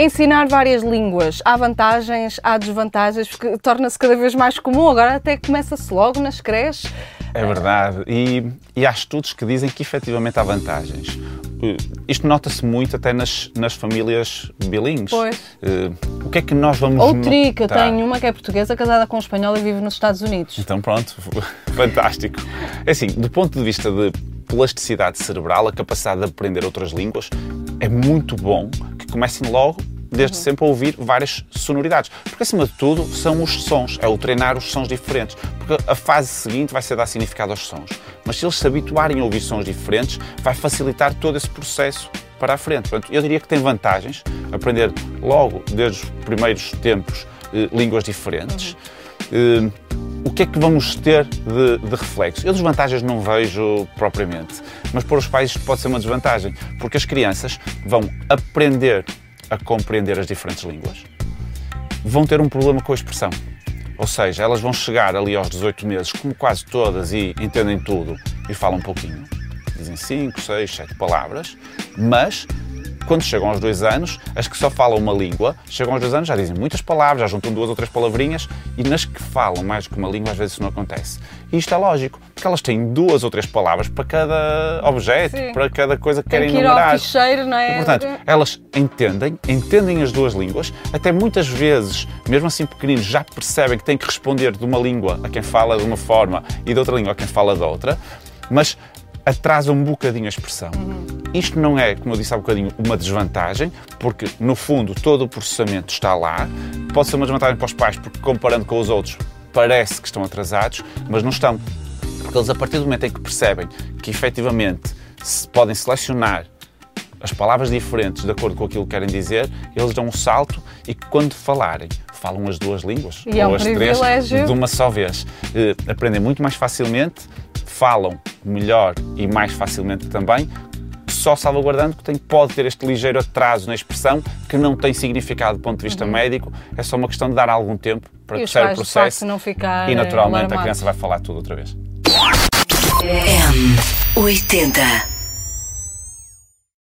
Ensinar várias línguas, há vantagens, há desvantagens, porque torna-se cada vez mais comum, agora até começa-se logo nas creches. É verdade, e, e há estudos que dizem que efetivamente há vantagens. Isto nota-se muito até nas, nas famílias bilíngues. Pois. Uh, o que é que nós vamos Ou tri, que eu tenho uma que é portuguesa, casada com um espanhol e vive nos Estados Unidos. Então pronto, fantástico. É assim, do ponto de vista de plasticidade cerebral, a capacidade de aprender outras línguas, é muito bom comecem logo desde sempre a ouvir várias sonoridades. Porque, acima de tudo, são os sons, é o treinar os sons diferentes. Porque a fase seguinte vai ser dar significado aos sons. Mas se eles se habituarem a ouvir sons diferentes, vai facilitar todo esse processo para a frente. Portanto, eu diria que tem vantagens aprender logo, desde os primeiros tempos, eh, línguas diferentes. Eh, o que é que vamos ter de, de reflexo? Eu desvantagens não vejo propriamente, mas para os pais pode ser uma desvantagem, porque as crianças vão aprender a compreender as diferentes línguas, vão ter um problema com a expressão. Ou seja, elas vão chegar ali aos 18 meses, como quase todas, e entendem tudo e falam um pouquinho. Dizem 5, 6, 7 palavras, mas quando chegam aos dois anos, as que só falam uma língua, chegam aos dois anos, já dizem muitas palavras, já juntam duas ou três palavrinhas, e nas que falam mais que uma língua, às vezes isso não acontece. E isto é lógico, porque elas têm duas ou três palavras para cada objeto, Sim. para cada coisa que Tem querem que ir ao enumerar. ficheiro, não é? E, portanto, elas entendem, entendem as duas línguas, até muitas vezes, mesmo assim pequeninos, já percebem que têm que responder de uma língua a quem fala de uma forma e de outra língua a quem fala de outra, mas atrasa um bocadinho a expressão. Isto não é, como eu disse há bocadinho, uma desvantagem, porque no fundo todo o processamento está lá. Pode ser uma desvantagem para os pais, porque comparando com os outros, parece que estão atrasados, mas não estão. Porque eles, a partir do momento em que percebem que efetivamente se podem selecionar as palavras diferentes de acordo com aquilo que querem dizer, eles dão um salto e quando falarem, falam as duas línguas E é ou um as três de uma só vez. Eh, aprendem muito mais facilmente, falam melhor e mais facilmente também, só salvaguardando que tem, pode ter este ligeiro atraso na expressão que não tem significado do ponto de vista médico, é só uma questão de dar algum tempo para Uhum. Seja o processo não ficar, e naturalmente a criança vai falar tudo outra vez. M80.